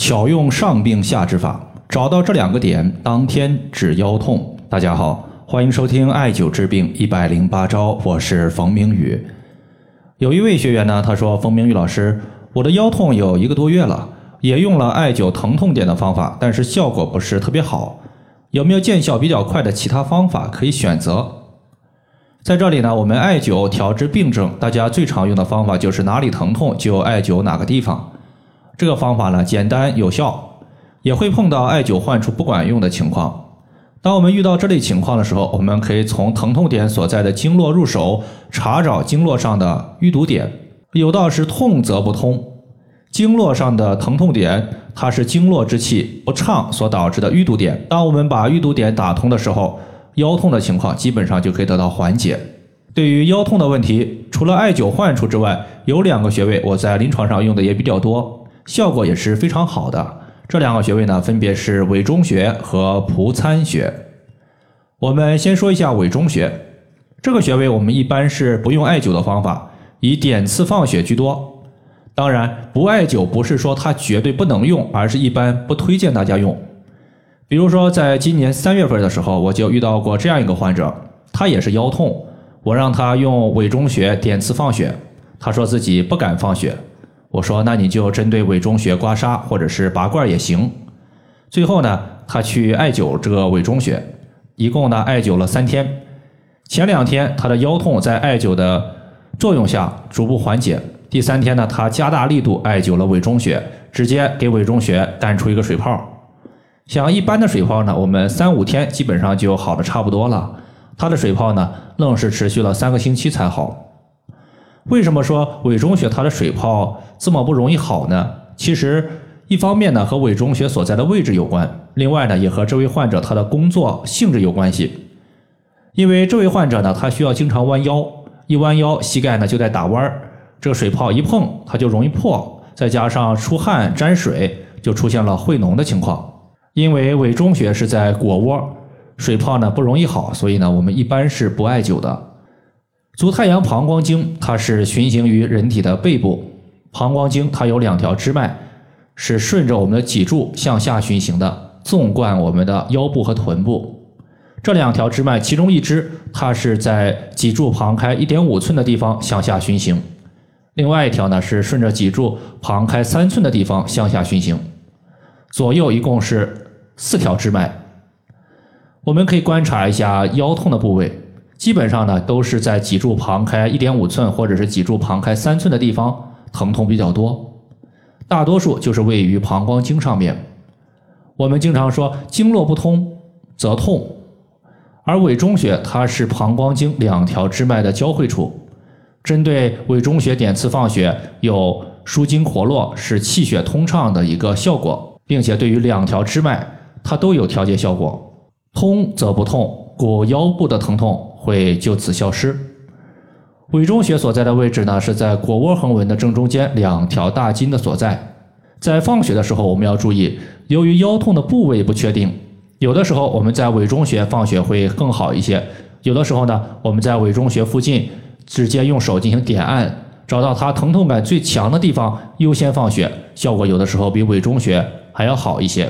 巧用上病下治法，找到这两个点，当天治腰痛。大家好，欢迎收听艾灸治病一百零八招，我是冯明宇。有一位学员呢，他说：“冯明宇老师，我的腰痛有一个多月了，也用了艾灸疼痛点的方法，但是效果不是特别好。有没有见效比较快的其他方法可以选择？”在这里呢，我们艾灸调治病症，大家最常用的方法就是哪里疼痛就艾灸哪个地方。这个方法呢，简单有效，也会碰到艾灸患处不管用的情况。当我们遇到这类情况的时候，我们可以从疼痛点所在的经络入手，查找经络上的淤堵点。有道是痛则不通，经络上的疼痛点，它是经络之气不畅所导致的淤堵点。当我们把淤堵点打通的时候，腰痛的情况基本上就可以得到缓解。对于腰痛的问题，除了艾灸患处之外，有两个穴位我在临床上用的也比较多。效果也是非常好的。这两个穴位呢，分别是委中穴和仆参穴。我们先说一下委中穴，这个穴位我们一般是不用艾灸的方法，以点刺放血居多。当然，不艾灸不是说它绝对不能用，而是一般不推荐大家用。比如说，在今年三月份的时候，我就遇到过这样一个患者，他也是腰痛，我让他用委中穴点刺放血，他说自己不敢放血。我说：“那你就针对委中穴刮痧，或者是拔罐也行。”最后呢，他去艾灸这个委中穴，一共呢艾灸了三天。前两天他的腰痛在艾灸的作用下逐步缓解，第三天呢，他加大力度艾灸了委中穴，直接给委中穴干出一个水泡。像一般的水泡呢，我们三五天基本上就好的差不多了。他的水泡呢，愣是持续了三个星期才好。为什么说委中穴它的水泡这么不容易好呢？其实一方面呢和委中穴所在的位置有关，另外呢也和这位患者他的工作性质有关系。因为这位患者呢他需要经常弯腰，一弯腰膝盖呢就在打弯儿，这个水泡一碰它就容易破，再加上出汗沾水，就出现了会脓的情况。因为委中穴是在腘窝，水泡呢不容易好，所以呢我们一般是不艾灸的。足太阳膀胱经，它是循行于人体的背部。膀胱经它有两条支脉，是顺着我们的脊柱向下循行的，纵贯我们的腰部和臀部。这两条支脉，其中一支它是在脊柱旁开一点五寸的地方向下循行，另外一条呢是顺着脊柱旁开三寸的地方向下循行。左右一共是四条支脉。我们可以观察一下腰痛的部位。基本上呢，都是在脊柱旁开一点五寸或者是脊柱旁开三寸的地方疼痛比较多，大多数就是位于膀胱经上面。我们经常说经络不通则痛，而委中穴它是膀胱经两条支脉的交汇处，针对委中穴点刺放血有舒筋活络、使气血通畅的一个效果，并且对于两条支脉它都有调节效果。通则不痛，故腰部的疼痛。会就此消失。委中穴所在的位置呢，是在腘窝横纹的正中间两条大筋的所在。在放血的时候，我们要注意，由于腰痛的部位不确定，有的时候我们在委中穴放血会更好一些。有的时候呢，我们在委中穴附近直接用手进行点按，找到它疼痛感最强的地方优先放血，效果有的时候比委中穴还要好一些。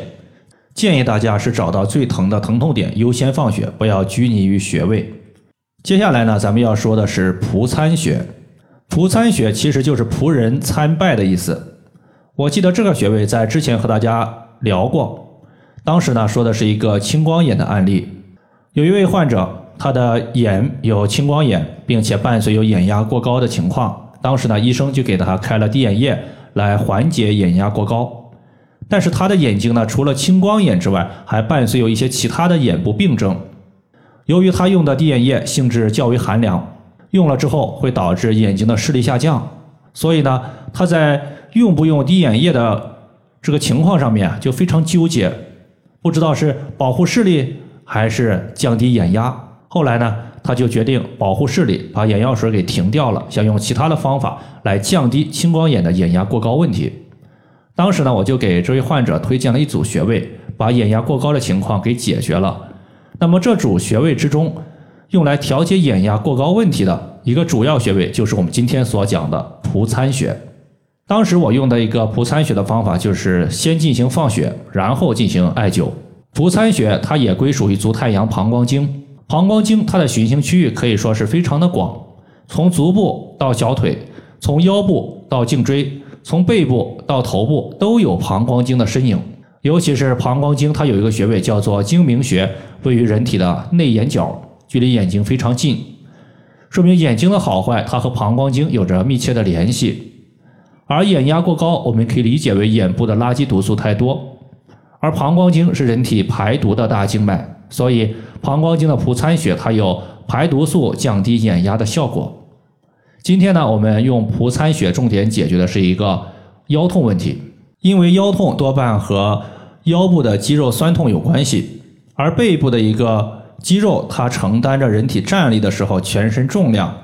建议大家是找到最疼的疼痛点优先放血，不要拘泥于穴位。接下来呢，咱们要说的是仆参穴。仆参穴其实就是仆人参拜的意思。我记得这个穴位在之前和大家聊过，当时呢说的是一个青光眼的案例。有一位患者，他的眼有青光眼，并且伴随有眼压过高的情况。当时呢，医生就给他开了滴眼液来缓解眼压过高。但是他的眼睛呢，除了青光眼之外，还伴随有一些其他的眼部病症。由于他用的滴眼液性质较为寒凉，用了之后会导致眼睛的视力下降，所以呢，他在用不用滴眼液的这个情况上面就非常纠结，不知道是保护视力还是降低眼压。后来呢，他就决定保护视力，把眼药水给停掉了，想用其他的方法来降低青光眼的眼压过高问题。当时呢，我就给这位患者推荐了一组穴位，把眼压过高的情况给解决了。那么这组穴位之中，用来调节眼压过高问题的一个主要穴位，就是我们今天所讲的仆参穴。当时我用的一个蒲参穴的方法就是先进行放血，然后进行艾灸。蒲参穴它也归属于足太阳膀胱经，膀胱经它的循行区域可以说是非常的广，从足部到小腿，从腰部到颈椎，从背部到头部都有膀胱经的身影。尤其是膀胱经，它有一个穴位叫做睛明穴，位于人体的内眼角，距离眼睛非常近，说明眼睛的好坏它和膀胱经有着密切的联系。而眼压过高，我们可以理解为眼部的垃圾毒素太多。而膀胱经是人体排毒的大经脉，所以膀胱经的蒲参穴它有排毒素、降低眼压的效果。今天呢，我们用蒲参穴重点解决的是一个腰痛问题，因为腰痛多半和腰部的肌肉酸痛有关系，而背部的一个肌肉它承担着人体站立的时候全身重量，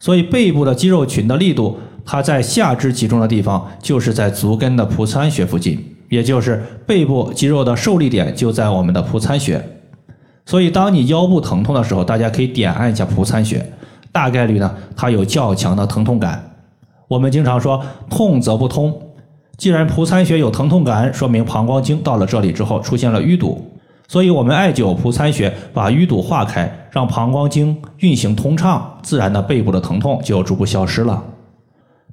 所以背部的肌肉群的力度它在下肢集中的地方就是在足跟的蒲参穴附近。也就是背部肌肉的受力点就在我们的蒲参穴，所以当你腰部疼痛的时候，大家可以点按一下蒲参穴，大概率呢它有较强的疼痛感。我们经常说痛则不通，既然蒲参穴有疼痛感，说明膀胱经到了这里之后出现了淤堵，所以我们艾灸蒲参穴，把淤堵化开，让膀胱经运行通畅，自然的背部的疼痛就逐步消失了。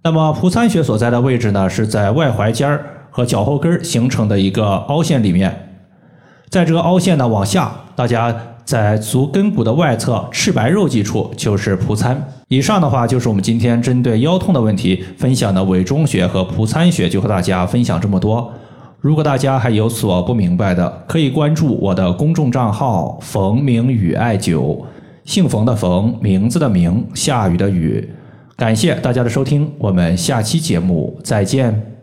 那么蒲参穴所在的位置呢，是在外踝尖儿。和脚后跟形成的一个凹陷里面，在这个凹陷呢往下，大家在足跟骨的外侧赤白肉际处就是蒲参。以上的话就是我们今天针对腰痛的问题分享的委中穴和蒲参穴，就和大家分享这么多。如果大家还有所不明白的，可以关注我的公众账号“冯明宇艾灸”，姓冯的冯，名字的名，下雨的雨。感谢大家的收听，我们下期节目再见。